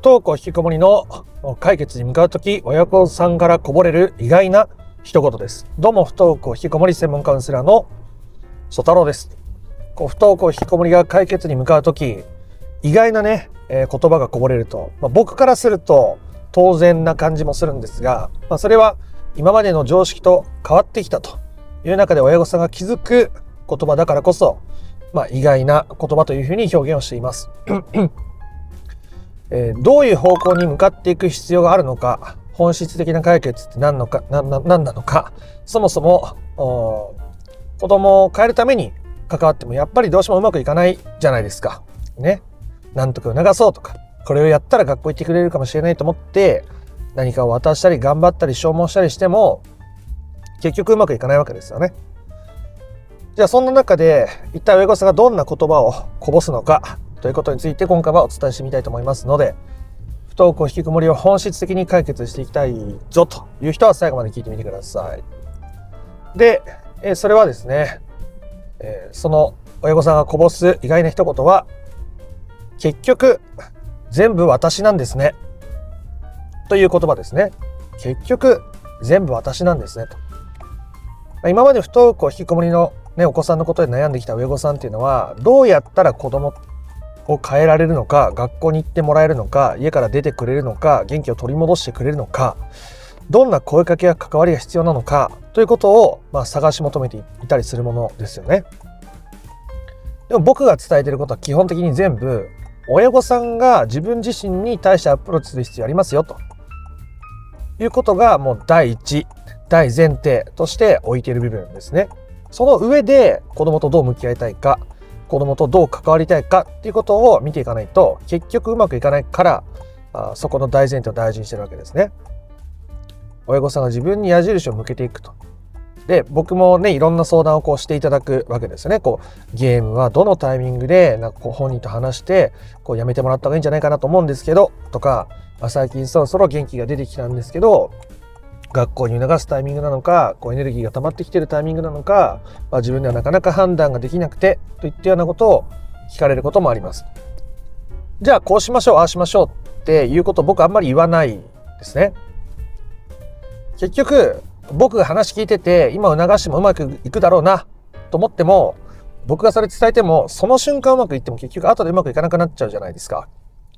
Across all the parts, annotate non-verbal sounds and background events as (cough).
不登校引きこもりの解決に向かうとき、親子さんからこぼれる意外な一言です。どうも不登校引きこもり専門カウンセラーの曽太郎です。こう不登校引きこもりが解決に向かうとき、意外なね、えー、言葉がこぼれると、まあ、僕からすると当然な感じもするんですが、まあ、それは今までの常識と変わってきたという中で親御さんが気づく言葉だからこそ、まあ、意外な言葉というふうに表現をしています。えー、どういう方向に向かっていく必要があるのか、本質的な解決って何のか、何ななのか、そもそも子供を変えるために関わってもやっぱりどうしてもうまくいかないじゃないですか。ね。なんとか促そうとか、これをやったら学校行ってくれるかもしれないと思って、何かを渡したり頑張ったり消耗したりしても、結局うまくいかないわけですよね。じゃあそんな中で、一体親御さんがどんな言葉をこぼすのか、ということについて今回はお伝えしてみたいと思いますので、不登校引きこもりを本質的に解決していきたいぞという人は最後まで聞いてみてください。で、えそれはですね、えその親御さんがこぼす意外な一言は、結局、全部私なんですね。という言葉ですね。結局、全部私なんですね。と。今まで不登校引きこもりの、ね、お子さんのことで悩んできた親御さんっていうのは、どうやったら子供を変えられるのか学校に行ってもらえるのか家から出てくれるのか元気を取り戻してくれるのかどんな声かけや関わりが必要なのかということを、まあ、探し求めていたりするものですよね。でも僕が伝えていることは基本的に全部親御さんが自分自身に対してアプローチする必要ありますよということがもう第一大前提として置いている部分ですね。その上で子供とどう向き合いたいか子供とどう関わりたいかっていうことを見ていかないと結局うまくいかないからあそこの大前提を大事にしてるわけですね。親御さんが自分に矢印を向けていくと。で僕もねいろんな相談をこうしていただくわけですよね。こうゲームはどのタイミングでなんかこう本人と話してこうやめてもらった方がいいんじゃないかなと思うんですけどとか、ま、最近そろそろ元気が出てきたんですけど学校に促すタイミングなのかこうエネルギーが溜まってきてるタイミングなのか、まあ、自分ではなかなか判断ができなくてといったようなことを聞かれることもあります。じゃあこうしましょうああしましょうっていうことを僕あんまり言わないですね。結局僕が話聞いてて今促してもうまくいくだろうなと思っても僕がそれ伝えてもその瞬間うまくいっても結局後でうまくいかなくなっちゃうじゃないですか。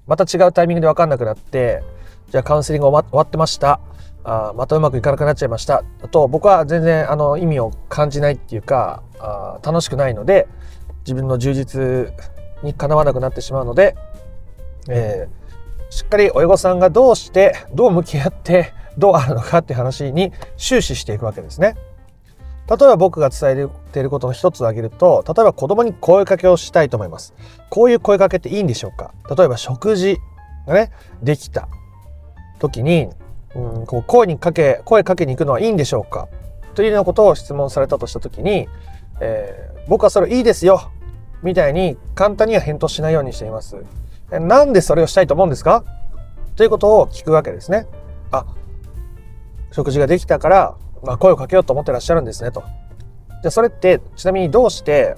また違うタイミングで分かんなくなってじゃあカウンセリング終わってましたあまたうまくいかなくなっちゃいましたと僕は全然あの意味を感じないっていうかあ楽しくないので自分の充実にかなわなくなってしまうので、えー、しっかり親御さんがどうしてどう向き合ってどうあるのかっていう話に終始していくわけですね。例えば僕が伝えていることの一つを挙げると例えば子供に声かけをしたいと思います。こういう声かけっていいんでしょうか？例えば食事がねできた時にうん、こう声にかけ声かけに行くのはいいんでしょうか？というようなことを質問されたとした時に、えー、僕はそれいいですよみたいに簡単には返答しないようにしています。なんでそれをしたいと思うんですか？ということを聞くわけですね。あ、食事ができたから、まあ、声をかけようと思ってらっしゃるんですねと。じゃあそれってちなみにどうして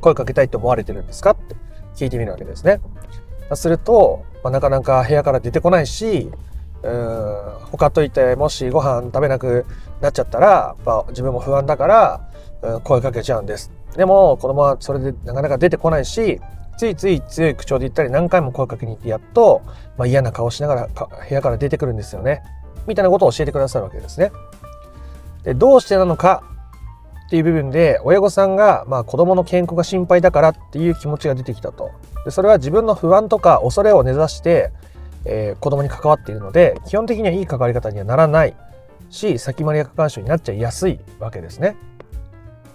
声かけたいと思われてるんですか？って聞いてみるわけですね。すると、まあ、なかなか部屋から出てこないし、うん他といてもしご飯食べなくなっちゃったら、まあ、自分も不安だから、うん、声かけちゃうんです。でも子供はそれでなかなか出てこないしついつい強い口調で言ったり何回も声かけに行ってやっと、まあ、嫌な顔しながら部屋から出てくるんですよね。みたいなことを教えてくださるわけですね。でどうしてなのかっていう部分で親御さんが、まあ、子供の健康が心配だからっていう気持ちが出てきたと。でそれは自分の不安とか恐れを根ざしてえー、子供に関わっているので基本的にはいい関わり方にはならない。し先回りが過干渉になっちゃいやすいわけですね。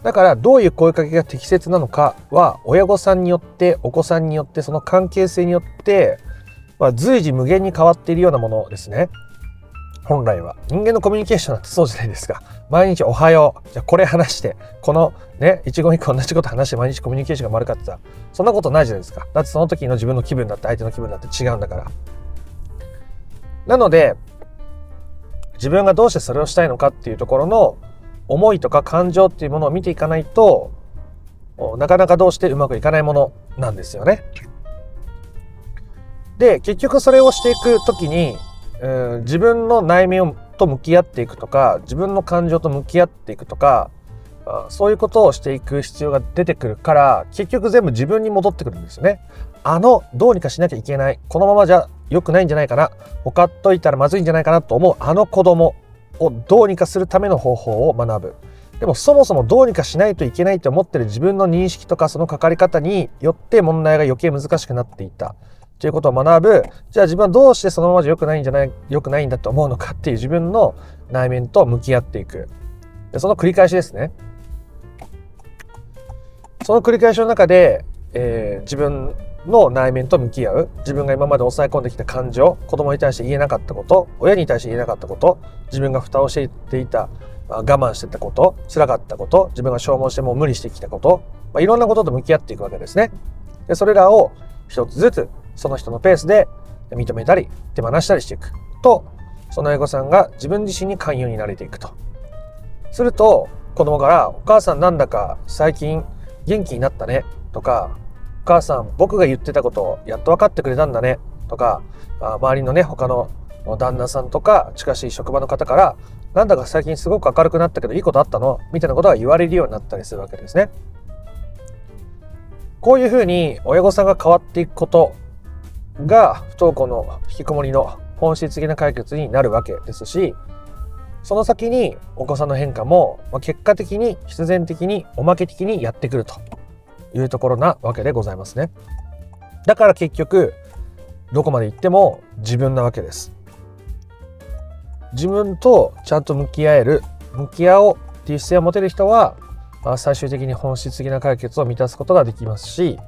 だからどういう声かけが適切なのかは親御さんによってお子さんによってその関係性によって、まあ、随時無限に変わっているようなものですね。本来は。人間のコミュニケーションなんてそうじゃないですか。毎日おはよう。じゃあこれ話して。このね一言一句同じこと話して毎日コミュニケーションが丸かってさ。そんなことないじゃないですか。だってその時の自分の気分だって相手の気分だって違うんだから。なので、自分がどうしてそれをしたいのかっていうところの思いとか感情っていうものを見ていかないと、なかなかどうしてうまくいかないものなんですよね。で、結局それをしていくときに、うん、自分の内面と向き合っていくとか、自分の感情と向き合っていくとか、そういうことをしていく必要が出てくるから、結局全部自分に戻ってくるんですよね。あの、どうにかしなきゃいけない。このままじゃ良くないんじゃないかな。他っといたらまずいんじゃないかなと思うあの子供をどうにかするための方法を学ぶ。でもそもそもどうにかしないといけないと思ってる自分の認識とかそのかかり方によって問題が余計難しくなっていた。ということを学ぶ。じゃあ自分はどうしてそのままじゃ良くないんじゃない、良くないんだと思うのかっていう自分の内面と向き合っていく。でその繰り返しですね。その繰り返しの中で、えー、自分の内面と向き合う。自分が今まで抑え込んできた感情。子供に対して言えなかったこと。親に対して言えなかったこと。自分が蓋をしていた我慢してたこと。辛かったこと。自分が消耗してもう無理してきたこと、まあ、いろんなことと向き合っていくわけですね。でそれらを一つずつその人のペースで認めたり手放したりしていく。とその親御さんが自分自身に寛容になれていくと。すると子供から「お母さんなんだか最近元気になったね」とか「お母さん僕が言ってたことをやっと分かってくれたんだね」とか周りのね他の旦那さんとか近しい職場の方からなんだか最近すごく明るくなったけどいいことあったの？みたいなことが言われるようになったりするわけですね。こういうふうに親御さんが変わっていくことが不登校の引きこもりの本質的な解決になるわけですしその先にお子さんの変化も結果的に必然的におまけ的にやってくるというところなわけでございますね。だから結局どこまで行っても自分なわけです。自分とちゃんと向き合える向き合おうっていう姿勢を持てる人は最終的に本質的な解決を満たすことができますし、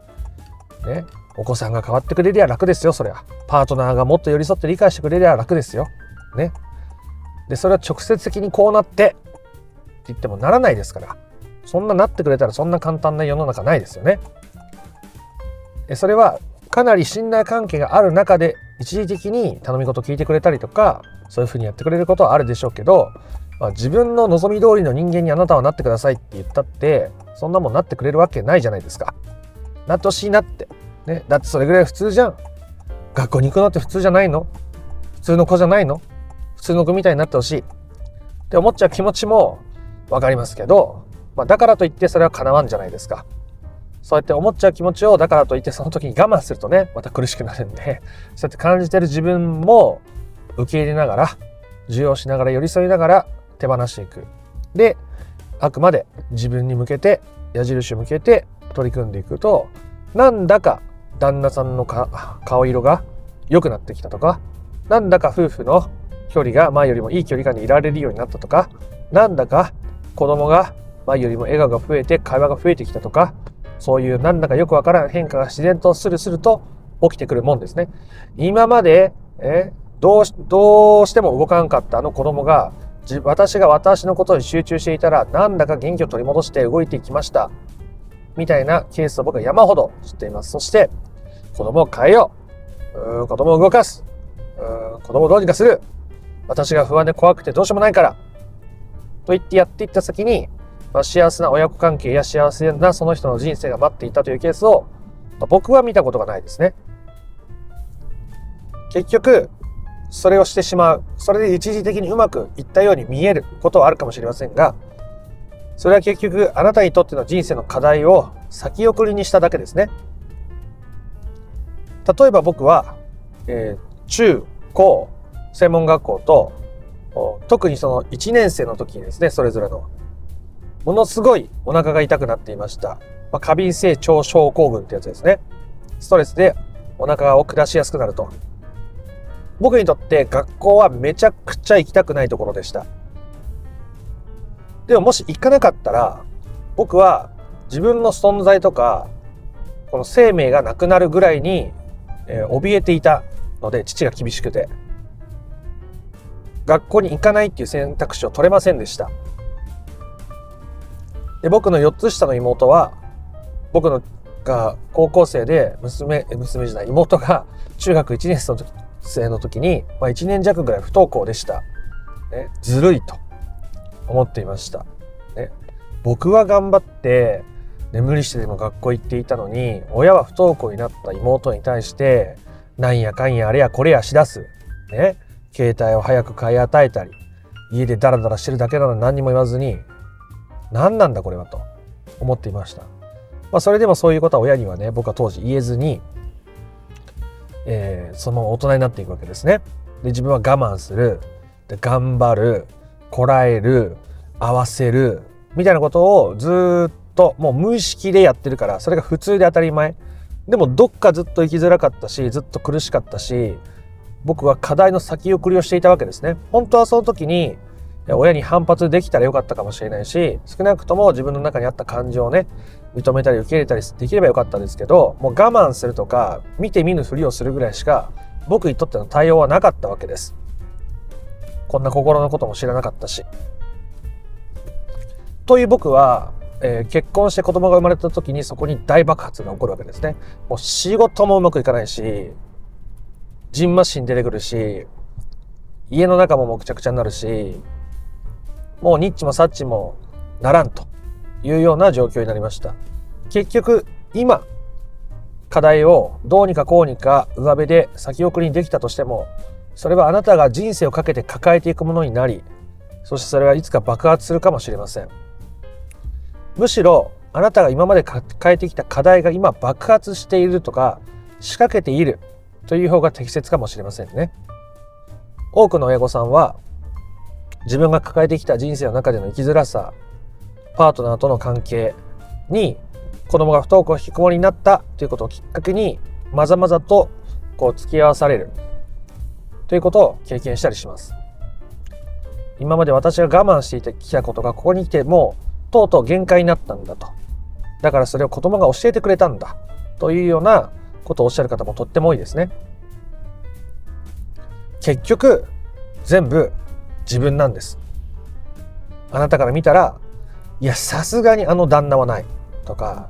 ね、お子さんが変わってくれりゃ楽ですよそりゃパートナーがもっと寄り添って理解してくれりゃ楽ですよ。ね。でそれは直接的にこうなってって言ってもならないですからそんななってくれたらそんな簡単な世の中ないですよね。それはかなり信頼関係がある中で一時的に頼み事聞いてくれたりとかそういうふうにやってくれることはあるでしょうけど、まあ、自分の望み通りの人間にあなたはなってくださいって言ったってそんなもんなってくれるわけないじゃないですか。なってほしいなって。ね、だってそれぐらい普通じゃん。学校に行くのって普通じゃないの？普通の子じゃないの？普通の子みたいになってほしい。って思っちゃう気持ちもわかりますけど、まあ、だからといってそれは叶わんじゃないですか。そうやって思っちゃう気持ちをだからといってその時に我慢するとねまた苦しくなるんで (laughs) そうやって感じてる自分も受け入れながら受容しながら寄り添いながら手放していくであくまで自分に向けて矢印を向けて取り組んでいくとなんだか旦那さんの顔色が良くなってきたとかなんだか夫婦の距離が前よりもいい距離感でいられるようになったとかなんだか子供が前よりも笑顔が増えて会話が増えてきたとかそういうなんだかよくわからん変化が自然とスルスルと起きてくるもんですね。今まで、えどうし、どうしても動かんかったあの子供が、私が私のことに集中していたら、なんだか元気を取り戻して動いていきました。みたいなケースを僕は山ほど知っています。そして、子供を変えよう。う子供を動かす。う子供をどうにかする。私が不安で怖くてどうしようもないから。と言ってやっていった先に、まあ、幸せな親子関係や幸せなその人の人生が待っていたというケースを、まあ、僕は見たことがないですね。結局、それをしてしまう。それで一時的にうまくいったように見えることはあるかもしれませんが、それは結局あなたにとっての人生の課題を先送りにしただけですね。例えば僕は、えー、中高専門学校と特にその1年生の時にですねそれぞれのものすごいお腹が痛くなっていました。まあ、過敏性腸症候群ってやつですね。ストレスでお腹を下しやすくなると。僕にとって学校はめちゃくちゃ行きたくないところでした。でももし行かなかったら、僕は自分の存在とか、この生命がなくなるぐらいに、えー、怯えていたので、父が厳しくて。学校に行かないっていう選択肢を取れませんでした。で僕の4つ下の妹は僕のが高校生で娘娘時代妹が中学1年生の時に、まあ、1年弱ぐらい不登校でした、ね、ずるいと思っていました、ね、僕は頑張って眠りしてでも学校行っていたのに親は不登校になった妹に対してなんやかんやあれやこれやしだす。ね。携帯を早く買い与えたり、家でダラダラしてるだけなのに何にも言わずに、何なんだこれはと思っていました。まあ、それでもそういうことは親にはね、僕は当時言えずに、えー、そのまま大人になっていくわけですね。で、自分は我慢する、で頑張る、こらえる、合わせる、みたいなことをずっともう無意識でやってるから、それが普通で当たり前。でもどっかずっと生きづらかったし、ずっと苦しかったし、僕は課題の先送りをしていたわけですね。本当はその時に、親に反発できたらよかったかもしれないし、少なくとも自分の中にあった感情をね、認めたり受け入れたりできればよかったんですけど、もう我慢するとか、見て見ぬふりをするぐらいしか、僕にとっての対応はなかったわけです。こんな心のことも知らなかったし。という僕は、えー、結婚して子供が生まれた時にそこに大爆発が起こるわけですね。もう仕事もうまくいかないし、ジンマシン出てくるし、家の中ももくちゃくちゃになるし、もうニッチもサッチもならんというような状況になりました。結局、今、課題をどうにかこうにか上辺で先送りにできたとしても、それはあなたが人生をかけて抱えていくものになり、そしてそれはいつか爆発するかもしれません。むしろ、あなたが今まで抱えてきた課題が今爆発しているとか、仕掛けているという方が適切かもしれませんね。多くの親御さんは、自分が抱えてきた人生の中での生きづらさ、パートナーとの関係に子供が不登校引きこもりになったということをきっかけにまざまざとこう付き合わされるということを経験したりします。今まで私が我慢してきたことがここに来てもうとうとう限界になったんだと。だからそれを子供が教えてくれたんだというようなことをおっしゃる方もとっても多いですね。結局全部自分なんです。あなたから見たらいや、さすがにあの旦那はないとか、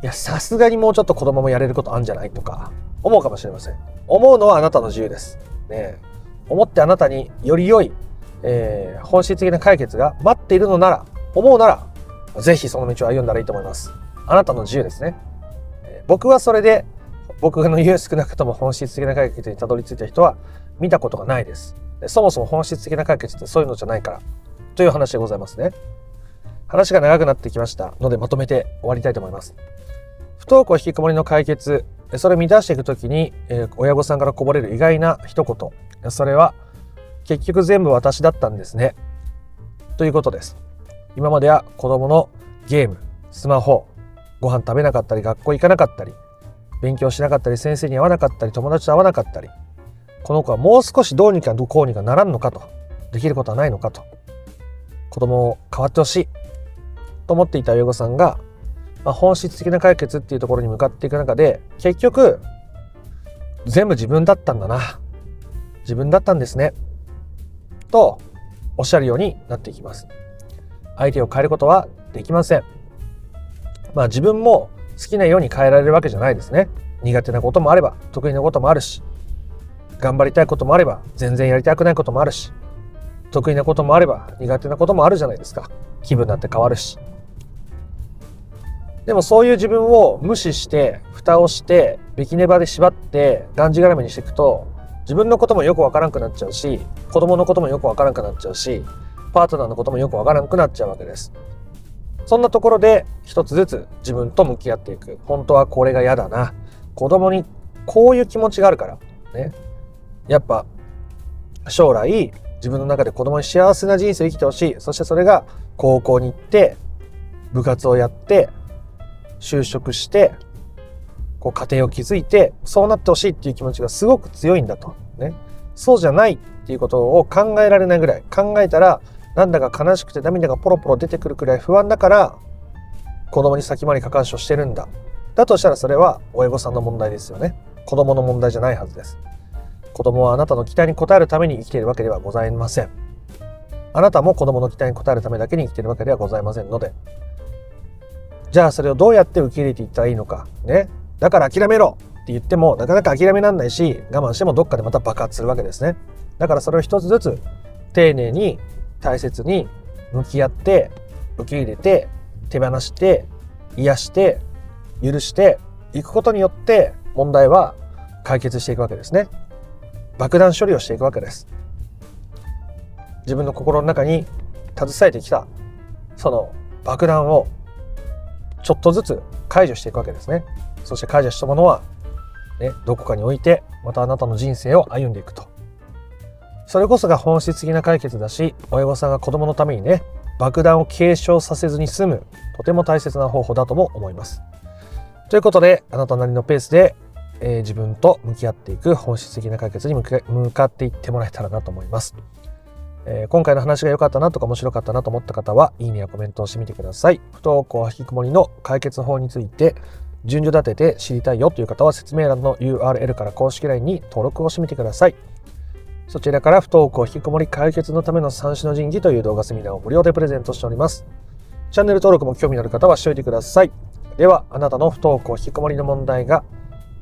いや、さすがにもうちょっと子供もやれることあんじゃないとか、思うかもしれません。思うのはあなたの自由です。ね思ってあなたにより良い、えー、本質的な解決が待っているのなら、思うなら、ぜひその道を歩んだらいいと思います。あなたの自由ですね。えー、僕はそれで、僕の言う少なくとも本質的な解決にたどり着いた人は見たことがないです。そもそも本質的な解決ってそういうのじゃないから、という話でございますね。話が長くなってきましたのでまとめて終わりたいと思います。不登校引きこもりの解決、それを満たしていくときに、え、親御さんからこぼれる意外な一言。それは、結局全部私だったんですね。ということです。今までは子供のゲーム、スマホ、ご飯食べなかったり、学校行かなかったり、勉強しなかったり、先生に会わなかったり、友達と会わなかったり、この子はもう少しどうにかこうにかならんのかと、できることはないのかと、子供を変わってほしい。と思っていた親御さんが、まあ、本質的な解決っていうところに向かっていく中で結局全部自分だったんだな。自分だったんですね。とおっしゃるようになっていきます。相手を変えることはできません。まあ自分も好きなように変えられるわけじゃないですね。苦手なこともあれば得意なこともあるし。頑張りたいこともあれば全然やりたくないこともあるし得意なこともあれば苦手なこともあるじゃないですか気分だって変わるしでもそういう自分を無視して、蓋をして、ビキネバで縛って、がんじがらめにしていくと、自分のこともよくわからんくなっちゃうし、子供のこともよくわからんくなっちゃうし、パートナーのこともよくわからんくなっちゃうわけです。そんなところで一つずつ自分と向き合っていく。本当はこれが嫌だな。子供にこういう気持ちがあるから。ね。やっぱ将来自分の中で子供に幸せな人生を生きてほしい。そしてそれが高校に行って部活をやって就職してこう家庭を築いてそうなってほしいっていう気持ちがすごく強いんだと。ね。そうじゃないっていうことを考えられないぐらい考えたらなんだか悲しくて涙がポロポロ出てくるくらい不安だから子供に先回り過干渉してるんだ。だとしたらそれは親御さんの問題ですよね。子供の問題じゃないはずです。子供はあなたの期待に応えるために生きているわけではございません。あなたも子供の期待に応えるためだけに生きているわけではございませんので、じゃあそれをどうやって受け入れていったらいいのか。ね。だから諦めろって言ってもなかなか諦めらんないし、我慢してもどっかでまた爆発するわけですね。だからそれを一つずつ丁寧に大切に向き合って受け入れて手放して癒して許していくことによって問題は解決していくわけですね。爆弾処理をしていくわけです。自分の心の中に携えてきたその爆弾をちょっとずつ解除していくわけですね。そして解除したものは、ね、どこかに置いてまたあなたの人生を歩んでいくと。それこそが本質的な解決だし親御さんが子供のためにね爆弾を継承させずに済むとても大切な方法だとも思います。ということであなたなりのペースで、えー、自分と向き合っていく本質的な解決に向かっていってもらえたらなと思います。えー、今回の話が良かったなとか面白かったなと思った方は、いいねやコメントをしてみてください。不登校引きこもりの解決法について、順序立てて知りたいよという方は説明欄の URL から公式 LINE に登録をしてみてください。そちらから不登校引きこもり解決のための三種の神器という動画セミナーを無料でプレゼントしております。チャンネル登録も興味のある方はしておいてください。では、あなたの不登校引きこもりの問題が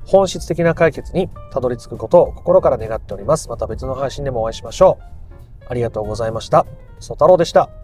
本質的な解決にたどり着くことを心から願っております。また別の配信でもお会いしましょう。ありがとうございました。ソタロウでした。